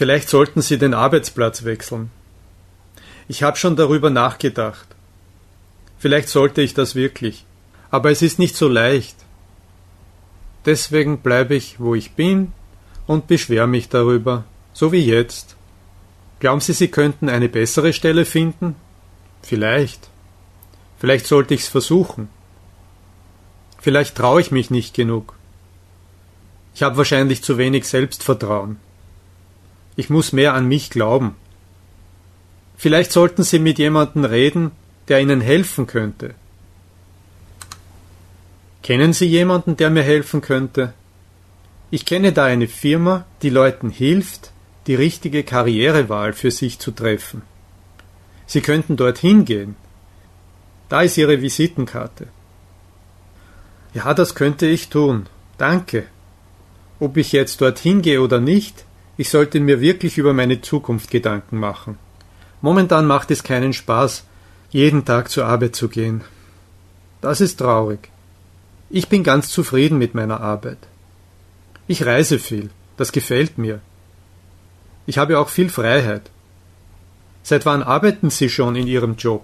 Vielleicht sollten Sie den Arbeitsplatz wechseln. Ich habe schon darüber nachgedacht. Vielleicht sollte ich das wirklich. Aber es ist nicht so leicht. Deswegen bleibe ich, wo ich bin und beschwer mich darüber, so wie jetzt. Glauben Sie, Sie könnten eine bessere Stelle finden? Vielleicht. Vielleicht sollte ich's versuchen. Vielleicht traue ich mich nicht genug. Ich habe wahrscheinlich zu wenig Selbstvertrauen. Ich muss mehr an mich glauben. Vielleicht sollten Sie mit jemandem reden, der Ihnen helfen könnte. Kennen Sie jemanden, der mir helfen könnte? Ich kenne da eine Firma, die Leuten hilft, die richtige Karrierewahl für sich zu treffen. Sie könnten dorthin gehen. Da ist Ihre Visitenkarte. Ja, das könnte ich tun. Danke. Ob ich jetzt dorthin gehe oder nicht, ich sollte mir wirklich über meine Zukunft Gedanken machen. Momentan macht es keinen Spaß, jeden Tag zur Arbeit zu gehen. Das ist traurig. Ich bin ganz zufrieden mit meiner Arbeit. Ich reise viel, das gefällt mir. Ich habe auch viel Freiheit. Seit wann arbeiten Sie schon in Ihrem Job?